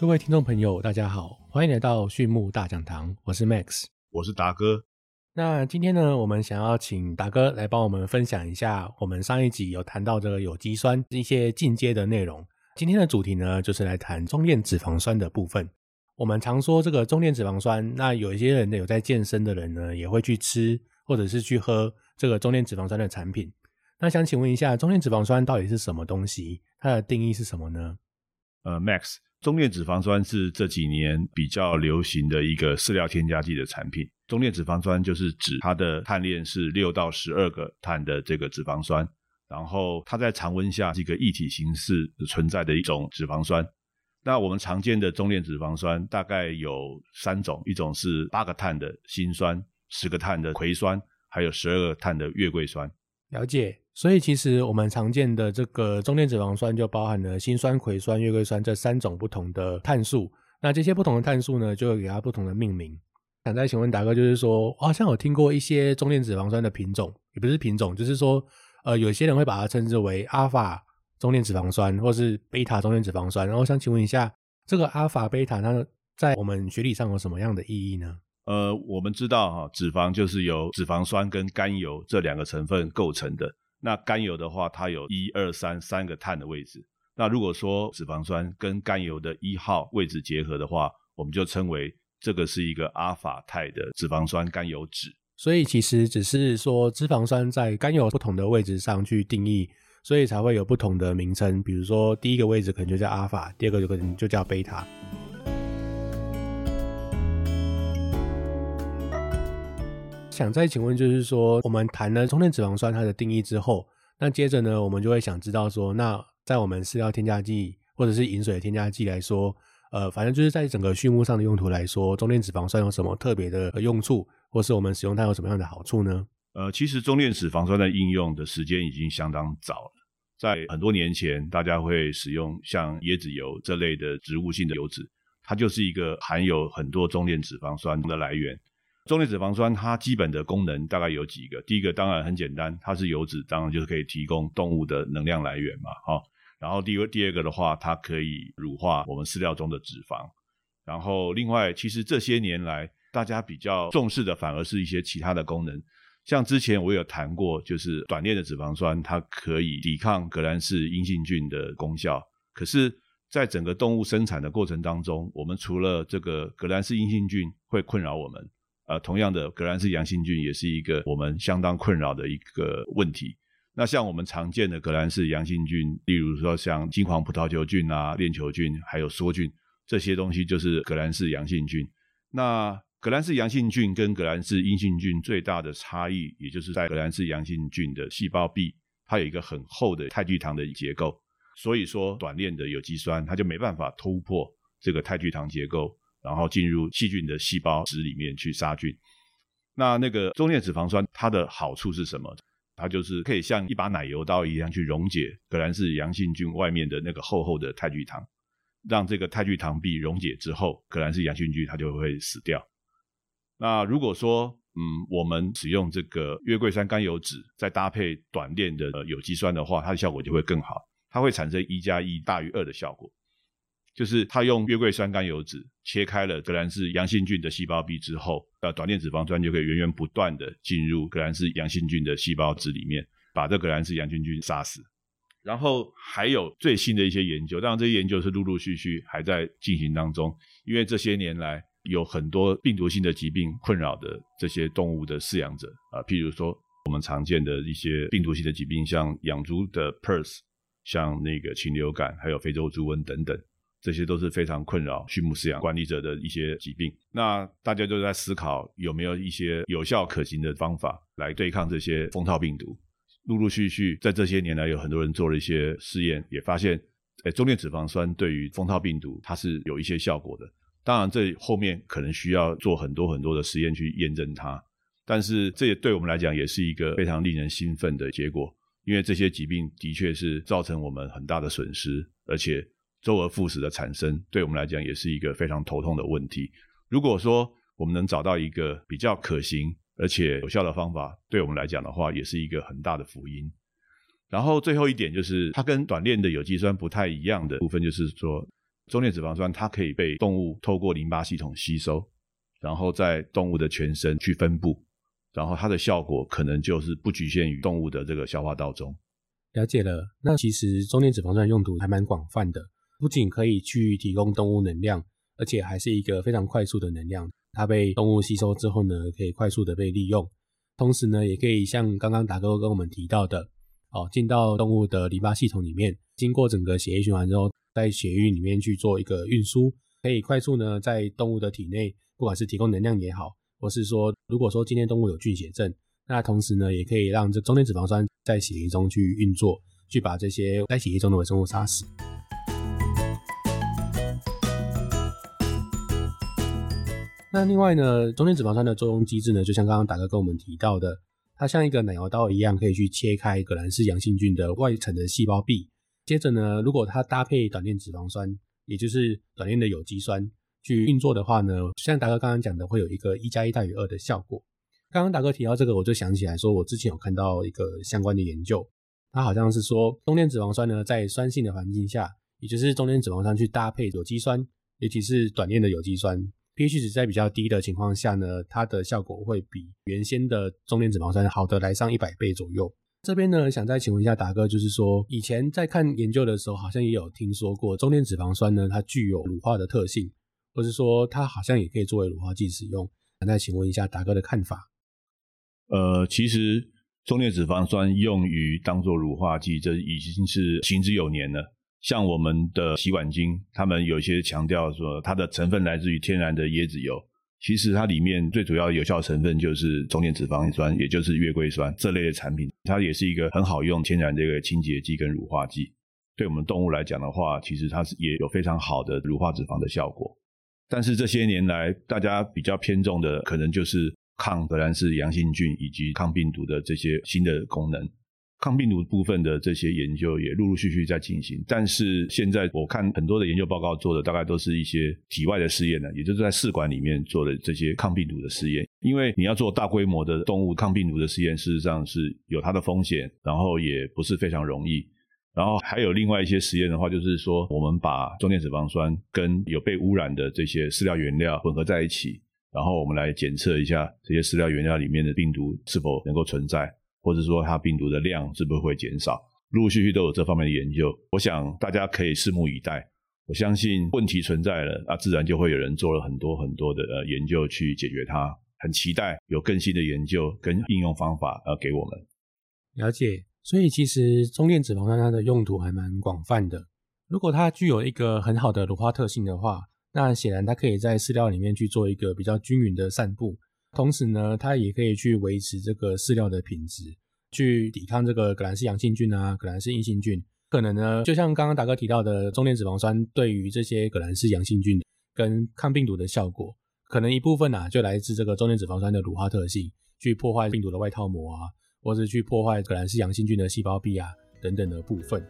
各位听众朋友，大家好，欢迎来到畜牧大讲堂，我是 Max，我是达哥。那今天呢，我们想要请达哥来帮我们分享一下，我们上一集有谈到这个有机酸一些进阶的内容。今天的主题呢，就是来谈中链脂肪酸的部分。我们常说这个中链脂肪酸，那有一些人呢，有在健身的人呢，也会去吃或者是去喝这个中链脂肪酸的产品。那想请问一下，中链脂肪酸到底是什么东西？它的定义是什么呢？呃，Max，中链脂肪酸是这几年比较流行的一个饲料添加剂的产品。中链脂肪酸就是指它的碳链是六到十二个碳的这个脂肪酸，然后它在常温下是一个液体形式存在的一种脂肪酸。那我们常见的中链脂肪酸大概有三种，一种是八个碳的辛酸，十个碳的葵酸，还有十二个碳的月桂酸。了解。所以其实我们常见的这个中链脂肪酸就包含了辛酸、葵酸、月桂酸这三种不同的碳素。那这些不同的碳素呢，就会给它不同的命名。想再请问达哥，就是说，好像有听过一些中链脂肪酸的品种，也不是品种，就是说，呃，有些人会把它称之为阿法中链脂肪酸，或是贝塔中链脂肪酸。然后想请问一下，这个阿法、贝塔，它在我们学理上有什么样的意义呢？呃，我们知道哈，脂肪就是由脂肪酸跟甘油这两个成分构成的。那甘油的话，它有一二三三个碳的位置。那如果说脂肪酸跟甘油的一号位置结合的话，我们就称为这个是一个阿法肽的脂肪酸甘油酯。所以其实只是说脂肪酸在甘油不同的位置上去定义，所以才会有不同的名称。比如说第一个位置可能就叫阿法，第二个就可能就叫贝塔。想再请问，就是说，我们谈了中链脂肪酸它的定义之后，那接着呢，我们就会想知道说，那在我们饲料添加剂或者是饮水添加剂来说，呃，反正就是在整个畜牧上的用途来说，中链脂肪酸有什么特别的用处，或是我们使用它有什么样的好处呢？呃，其实中链脂肪酸的应用的时间已经相当早了，在很多年前，大家会使用像椰子油这类的植物性的油脂，它就是一个含有很多中链脂肪酸的来源。中链脂肪酸它基本的功能大概有几个，第一个当然很简单，它是油脂，当然就是可以提供动物的能量来源嘛，哈。然后第二第二个的话，它可以乳化我们饲料中的脂肪。然后另外，其实这些年来大家比较重视的反而是一些其他的功能，像之前我有谈过，就是短链的脂肪酸它可以抵抗革兰氏阴性菌的功效。可是，在整个动物生产的过程当中，我们除了这个革兰氏阴性菌会困扰我们。呃，同样的，革兰氏阳性菌也是一个我们相当困扰的一个问题。那像我们常见的革兰氏阳性菌，例如说像金黄葡萄球菌啊、链球菌，还有梭菌，这些东西就是革兰氏阳性菌。那革兰氏阳性菌跟革兰氏阴性菌最大的差异，也就是在革兰氏阳性菌的细胞壁，它有一个很厚的肽聚糖的结构，所以说短链的有机酸它就没办法突破这个肽聚糖结构。然后进入细菌的细胞质里面去杀菌。那那个中链脂肪酸它的好处是什么？它就是可以像一把奶油刀一样去溶解革兰氏阳性菌外面的那个厚厚的肽聚糖，让这个肽聚糖壁溶解之后，革兰氏阳性菌它就会死掉。那如果说嗯，我们使用这个月桂酸甘油酯再搭配短链的有机酸的话，它的效果就会更好，它会产生一加一大于二的效果。就是它用月桂酸甘油酯切开了革兰氏阳性菌的细胞壁之后，呃，短链脂肪酸就可以源源不断的进入革兰氏阳性菌的细胞质里面，把这革兰氏阳性菌杀死。然后还有最新的一些研究，当然这些研究是陆陆续续还在进行当中，因为这些年来有很多病毒性的疾病困扰的这些动物的饲养者啊，譬如说我们常见的一些病毒性的疾病，像养猪的 purse，像那个禽流感，还有非洲猪瘟等等。这些都是非常困扰畜牧饲养管理者的一些疾病。那大家都在思考有没有一些有效可行的方法来对抗这些蜂套病毒。陆陆续续在这些年来，有很多人做了一些试验，也发现，诶，中链脂肪酸对于蜂套病毒它是有一些效果的。当然，这后面可能需要做很多很多的实验去验证它。但是，这也对我们来讲也是一个非常令人兴奋的结果，因为这些疾病的确是造成我们很大的损失，而且。周而复始的产生，对我们来讲也是一个非常头痛的问题。如果说我们能找到一个比较可行而且有效的方法，对我们来讲的话，也是一个很大的福音。然后最后一点就是，它跟短链的有机酸不太一样的部分，就是说，中链脂肪酸它可以被动物透过淋巴系统吸收，然后在动物的全身去分布，然后它的效果可能就是不局限于动物的这个消化道中。了解了，那其实中链脂肪酸用途还蛮广泛的，不仅可以去提供动物能量，而且还是一个非常快速的能量。它被动物吸收之后呢，可以快速的被利用，同时呢，也可以像刚刚达哥跟我们提到的，哦，进到动物的淋巴系统里面，经过整个血液循环之后，在血液里面去做一个运输，可以快速呢在动物的体内，不管是提供能量也好，或是说如果说今天动物有菌血症，那同时呢，也可以让这中间脂肪酸在血液中去运作，去把这些在血液中的微生物杀死。那另外呢，中间脂肪酸的作用机制呢，就像刚刚达哥跟我们提到的，它像一个奶油刀一样，可以去切开革兰氏阳性菌的外层的细胞壁。接着呢，如果它搭配短链脂肪酸，也就是短链的有机酸去运作的话呢，像达哥刚刚讲的，会有一个一加一大于二的效果。刚刚达哥提到这个，我就想起来说，我之前有看到一个相关的研究，它好像是说中链脂肪酸呢，在酸性的环境下，也就是中链脂肪酸去搭配有机酸，尤其是短链的有机酸。pH 值在比较低的情况下呢，它的效果会比原先的中链脂肪酸好的来上一百倍左右。这边呢，想再请问一下达哥，就是说以前在看研究的时候，好像也有听说过中链脂肪酸呢，它具有乳化的特性，或是说它好像也可以作为乳化剂使用。想再请问一下达哥的看法。呃，其实中链脂肪酸用于当做乳化剂，这已经是行之有年了。像我们的洗碗精，他们有些强调说，它的成分来自于天然的椰子油。其实它里面最主要有效成分就是中链脂肪酸，也就是月桂酸这类的产品。它也是一个很好用天然的一个清洁剂跟乳化剂。对我们动物来讲的话，其实它是也有非常好的乳化脂肪的效果。但是这些年来，大家比较偏重的可能就是抗革兰氏阳性菌以及抗病毒的这些新的功能。抗病毒部分的这些研究也陆陆续续在进行，但是现在我看很多的研究报告做的大概都是一些体外的试验呢，也就是在试管里面做的这些抗病毒的试验。因为你要做大规模的动物抗病毒的试验，事实上是有它的风险，然后也不是非常容易。然后还有另外一些实验的话，就是说我们把中链脂肪酸跟有被污染的这些饲料原料混合在一起，然后我们来检测一下这些饲料原料里面的病毒是否能够存在。或者说它病毒的量是不是会减少？陆陆续续都有这方面的研究，我想大家可以拭目以待。我相信问题存在了，那自然就会有人做了很多很多的呃研究去解决它。很期待有更新的研究跟应用方法呃给我们了解。所以其实中链脂肪酸它的用途还蛮广泛的。如果它具有一个很好的乳化特性的话，那显然它可以在饲料里面去做一个比较均匀的散布。同时呢，它也可以去维持这个饲料的品质，去抵抗这个革兰氏阳性菌啊、革兰氏阴性菌。可能呢，就像刚刚达哥提到的，中链脂肪酸对于这些革兰氏阳性菌跟抗病毒的效果，可能一部分啊就来自这个中链脂肪酸的乳化特性，去破坏病毒的外套膜啊，或是去破坏革兰氏阳性菌的细胞壁啊等等的部分。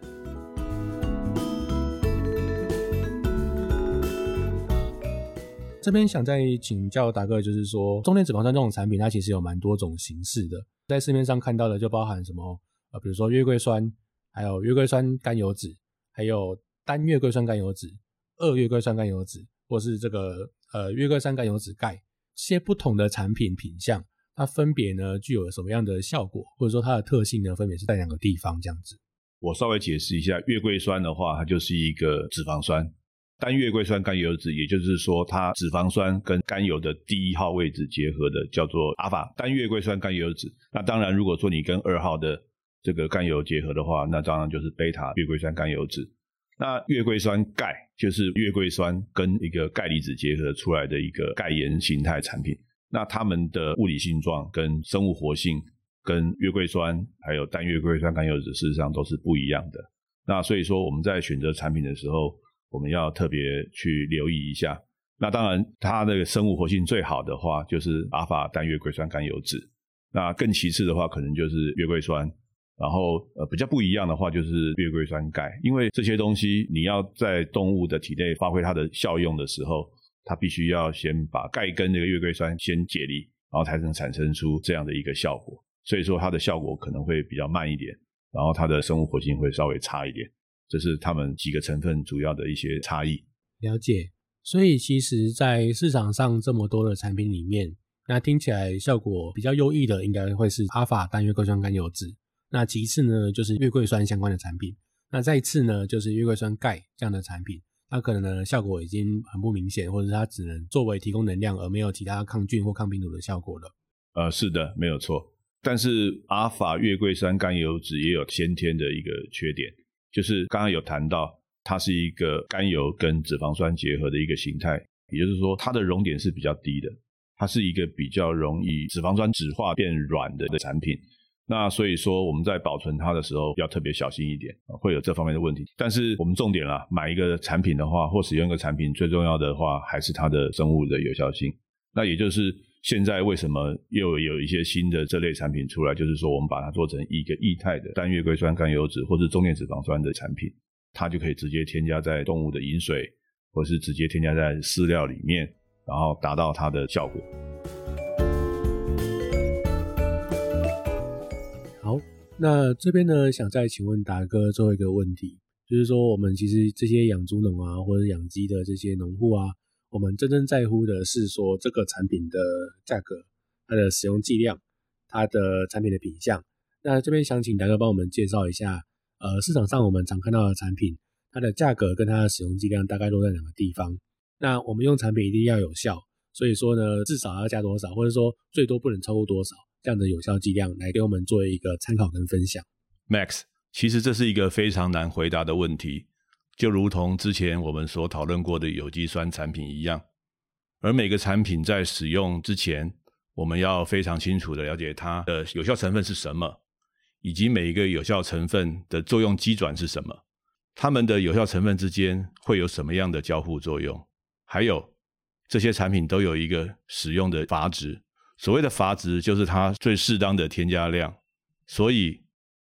这边想再请教达哥，就是说中链脂肪酸这种产品，它其实有蛮多种形式的，在市面上看到的就包含什么呃，比如说月桂酸，还有月桂酸甘油酯，还有单月桂酸甘油酯、二月桂酸甘油酯，或是这个呃月桂酸甘油酯钙，这些不同的产品品相，它分别呢具有什么样的效果，或者说它的特性呢，分别是在两个地方这样子。我稍微解释一下，月桂酸的话，它就是一个脂肪酸。单月桂酸甘油酯，也就是说，它脂肪酸跟甘油的第一号位置结合的，叫做阿法单月桂酸甘油酯。那当然，如果说你跟二号的这个甘油结合的话，那当然就是贝塔月桂酸甘油酯。那月桂酸钙就是月桂酸跟一个钙离子结合出来的一个钙盐形态产品。那它们的物理性状跟生物活性跟月桂酸还有单月桂酸甘油酯事实上都是不一样的。那所以说我们在选择产品的时候，我们要特别去留意一下。那当然，它的生物活性最好的话，就是阿法单月桂酸甘油酯。那更其次的话，可能就是月桂酸。然后，呃，比较不一样的话，就是月桂酸钙。因为这些东西，你要在动物的体内发挥它的效用的时候，它必须要先把钙跟那个月桂酸先解离，然后才能产生出这样的一个效果。所以说，它的效果可能会比较慢一点，然后它的生物活性会稍微差一点。这是它们几个成分主要的一些差异。了解。所以其实，在市场上这么多的产品里面，那听起来效果比较优异的，应该会是阿法单月桂酸甘油酯。那其次呢，就是月桂酸相关的产品。那再次呢，就是月桂酸钙这样的产品，它可能呢效果已经很不明显，或者是它只能作为提供能量，而没有其他抗菌或抗病毒的效果了。呃，是的，没有错。但是阿法月桂酸甘油酯也有先天的一个缺点，就是刚刚有谈到。它是一个甘油跟脂肪酸结合的一个形态，也就是说，它的熔点是比较低的，它是一个比较容易脂肪酸酯化变软的的产品。那所以说，我们在保存它的时候要特别小心一点，会有这方面的问题。但是我们重点啦，买一个产品的话，或使用一个产品，最重要的话还是它的生物的有效性。那也就是现在为什么又有一些新的这类产品出来，就是说我们把它做成一个液态的单月桂酸甘油酯或者中链脂肪酸的产品。它就可以直接添加在动物的饮水，或是直接添加在饲料里面，然后达到它的效果。好，那这边呢，想再请问达哥最后一个问题，就是说我们其实这些养猪农啊，或者养鸡的这些农户啊，我们真正在乎的是说这个产品的价格、它的使用剂量、它的产品的品相。那这边想请达哥帮我们介绍一下。呃，市场上我们常看到的产品，它的价格跟它的使用剂量大概落在哪个地方？那我们用产品一定要有效，所以说呢，至少要加多少，或者说最多不能超过多少这样的有效剂量，来给我们做一个参考跟分享。Max，其实这是一个非常难回答的问题，就如同之前我们所讨论过的有机酸产品一样，而每个产品在使用之前，我们要非常清楚的了解它的有效成分是什么。以及每一个有效成分的作用机转是什么？它们的有效成分之间会有什么样的交互作用？还有这些产品都有一个使用的阀值，所谓的阀值就是它最适当的添加量。所以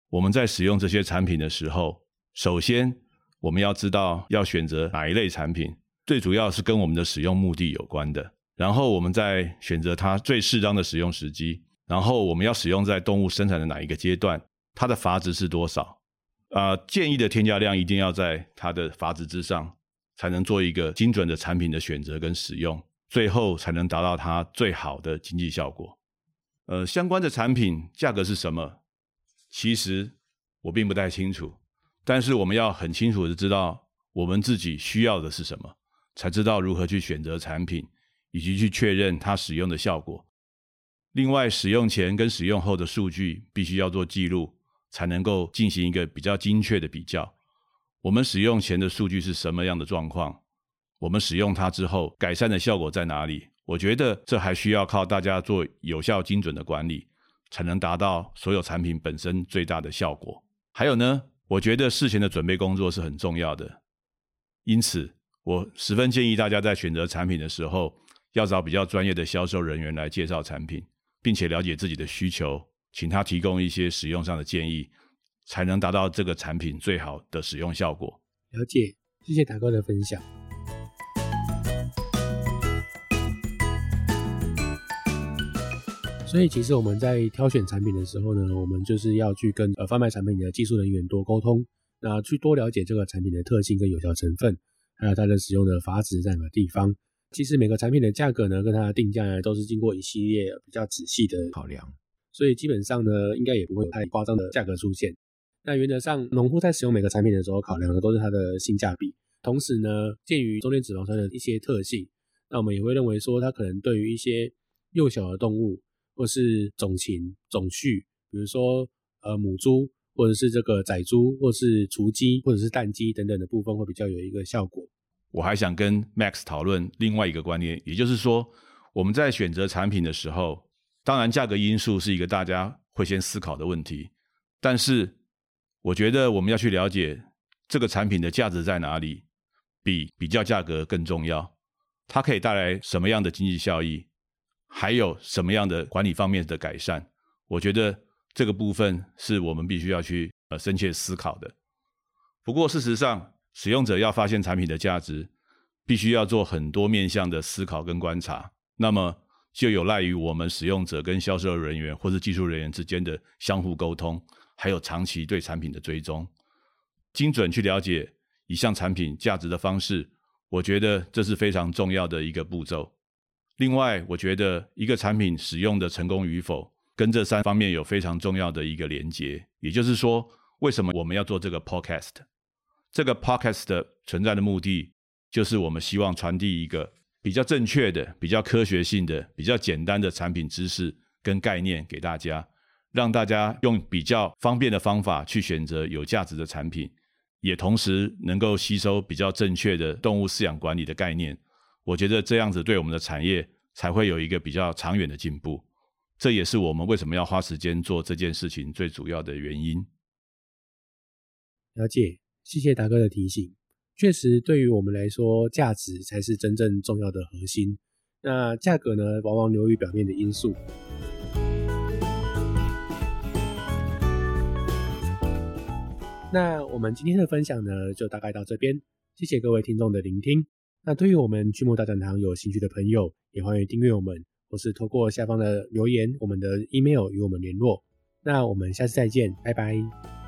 我们在使用这些产品的时候，首先我们要知道要选择哪一类产品，最主要是跟我们的使用目的有关的。然后我们再选择它最适当的使用时机。然后我们要使用在动物生产的哪一个阶段？它的阀值是多少？啊，建议的添加量一定要在它的阀值之上，才能做一个精准的产品的选择跟使用，最后才能达到它最好的经济效果。呃，相关的产品价格是什么？其实我并不太清楚，但是我们要很清楚的知道我们自己需要的是什么，才知道如何去选择产品，以及去确认它使用的效果。另外，使用前跟使用后的数据必须要做记录，才能够进行一个比较精确的比较。我们使用前的数据是什么样的状况？我们使用它之后改善的效果在哪里？我觉得这还需要靠大家做有效精准的管理，才能达到所有产品本身最大的效果。还有呢，我觉得事前的准备工作是很重要的，因此我十分建议大家在选择产品的时候，要找比较专业的销售人员来介绍产品。并且了解自己的需求，请他提供一些使用上的建议，才能达到这个产品最好的使用效果。了解，谢谢大哥的分享。所以，其实我们在挑选产品的时候呢，我们就是要去跟呃贩卖产品的技术人员多沟通，那去多了解这个产品的特性跟有效成分，还有它的使用的阀值在哪个地方。其实每个产品的价格呢，跟它的定价呢，都是经过一系列比较仔细的考量，所以基本上呢，应该也不会有太夸张的价格出现。那原则上，农户在使用每个产品的时候，考量的都是它的性价比。同时呢，鉴于中间脂肪酸的一些特性，那我们也会认为说，它可能对于一些幼小的动物，或是种禽、种畜，比如说呃母猪，或者是这个仔猪，或是雏鸡，或者是蛋鸡等等的部分，会比较有一个效果。我还想跟 Max 讨论另外一个观念，也就是说，我们在选择产品的时候，当然价格因素是一个大家会先思考的问题，但是我觉得我们要去了解这个产品的价值在哪里，比比较价格更重要。它可以带来什么样的经济效益，还有什么样的管理方面的改善？我觉得这个部分是我们必须要去呃深切思考的。不过事实上，使用者要发现产品的价值，必须要做很多面向的思考跟观察，那么就有赖于我们使用者跟销售人员或是技术人员之间的相互沟通，还有长期对产品的追踪，精准去了解一项产品价值的方式，我觉得这是非常重要的一个步骤。另外，我觉得一个产品使用的成功与否，跟这三方面有非常重要的一个连接。也就是说，为什么我们要做这个 podcast？这个 podcast 的存在的目的，就是我们希望传递一个比较正确的、比较科学性的、比较简单的产品知识跟概念给大家，让大家用比较方便的方法去选择有价值的产品。也同时能够吸收比较正确的动物饲养管理的概念，我觉得这样子对我们的产业才会有一个比较长远的进步。这也是我们为什么要花时间做这件事情最主要的原因。了解，谢谢达哥的提醒。确实，对于我们来说，价值才是真正重要的核心。那价格呢，往往流于表面的因素。那我们今天的分享呢，就大概到这边。谢谢各位听众的聆听。那对于我们巨木大讲堂有兴趣的朋友，也欢迎订阅我们，或是透过下方的留言，我们的 email 与我们联络。那我们下次再见，拜拜。